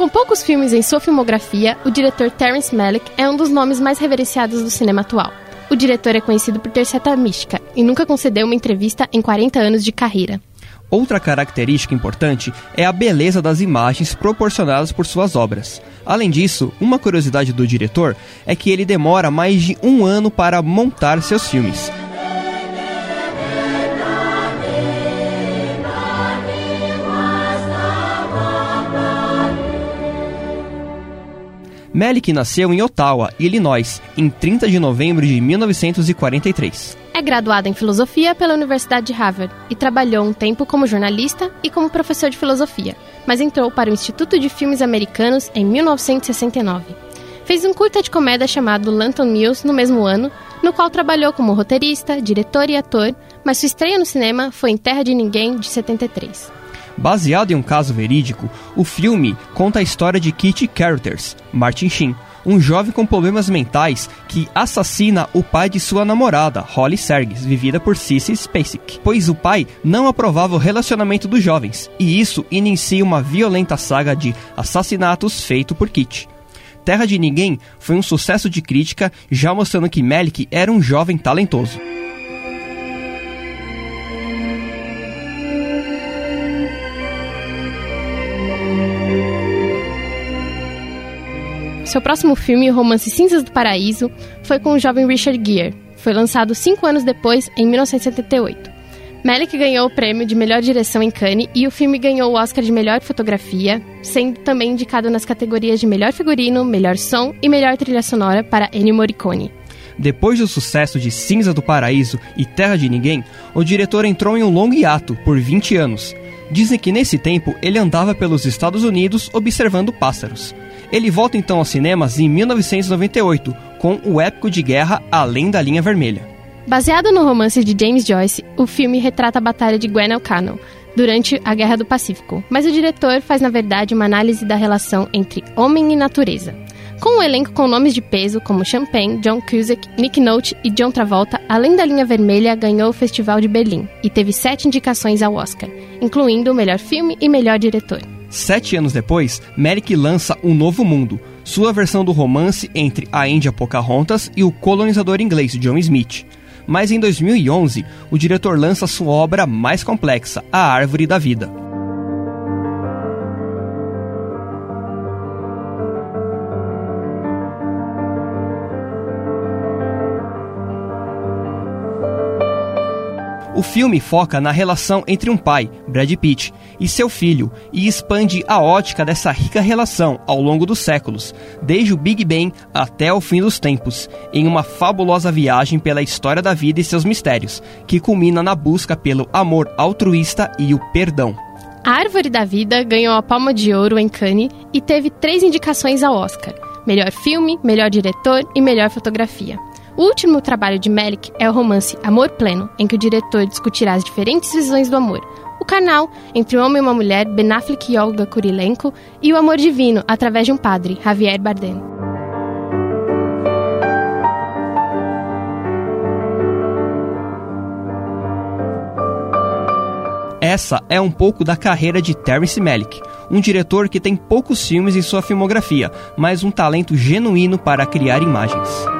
Com poucos filmes em sua filmografia, o diretor Terence Malick é um dos nomes mais reverenciados do cinema atual. O diretor é conhecido por ter certa mística e nunca concedeu uma entrevista em 40 anos de carreira. Outra característica importante é a beleza das imagens proporcionadas por suas obras. Além disso, uma curiosidade do diretor é que ele demora mais de um ano para montar seus filmes. Melick nasceu em Ottawa, Illinois, em 30 de novembro de 1943. É graduado em filosofia pela Universidade de Harvard e trabalhou um tempo como jornalista e como professor de filosofia, mas entrou para o Instituto de Filmes Americanos em 1969. Fez um curta de comédia chamado Lanton Mills no mesmo ano, no qual trabalhou como roteirista, diretor e ator, mas sua estreia no cinema foi em Terra de Ninguém, de 73. Baseado em um caso verídico, o filme conta a história de Kitty Carruthers, Martin Sheen, um jovem com problemas mentais que assassina o pai de sua namorada, Holly Sergis, vivida por Cissy Spacek, pois o pai não aprovava o relacionamento dos jovens, e isso inicia uma violenta saga de assassinatos feito por Kitty. Terra de Ninguém foi um sucesso de crítica, já mostrando que Melick era um jovem talentoso. Seu próximo filme, o romance Cinzas do Paraíso, foi com o jovem Richard Gere. Foi lançado cinco anos depois, em 1978. Malick ganhou o prêmio de melhor direção em Cannes e o filme ganhou o Oscar de melhor fotografia, sendo também indicado nas categorias de melhor figurino, melhor som e melhor trilha sonora para Ennio Morricone. Depois do sucesso de Cinza do Paraíso e Terra de Ninguém, o diretor entrou em um longo hiato por 20 anos. Dizem que nesse tempo ele andava pelos Estados Unidos observando pássaros. Ele volta então aos cinemas em 1998 com o épico de guerra Além da Linha Vermelha. Baseado no romance de James Joyce, o filme retrata a Batalha de Guadalcanal durante a Guerra do Pacífico, mas o diretor faz na verdade uma análise da relação entre homem e natureza. Com um elenco com nomes de peso como Champagne, John Cusack, Nick Nolte e John Travolta, Além da Linha Vermelha ganhou o Festival de Berlim e teve sete indicações ao Oscar, incluindo o melhor filme e melhor diretor. Sete anos depois, Merrick lança Um Novo Mundo, sua versão do romance entre a Índia Pocahontas e o colonizador inglês John Smith. Mas em 2011, o diretor lança sua obra mais complexa, A Árvore da Vida. O filme foca na relação entre um pai, Brad Pitt, e seu filho e expande a ótica dessa rica relação ao longo dos séculos, desde o Big Bang até o fim dos tempos, em uma fabulosa viagem pela história da vida e seus mistérios, que culmina na busca pelo amor altruísta e o perdão. A Árvore da Vida ganhou a Palma de Ouro em Cannes e teve três indicações ao Oscar: melhor filme, melhor diretor e melhor fotografia. O último trabalho de Melick é o romance Amor Pleno, em que o diretor discutirá as diferentes visões do amor. O canal entre um homem e uma mulher, Ben Affleck e Olga Kurilenko, e o amor divino, através de um padre, Javier Bardem. Essa é um pouco da carreira de Terence Malick, um diretor que tem poucos filmes em sua filmografia, mas um talento genuíno para criar imagens.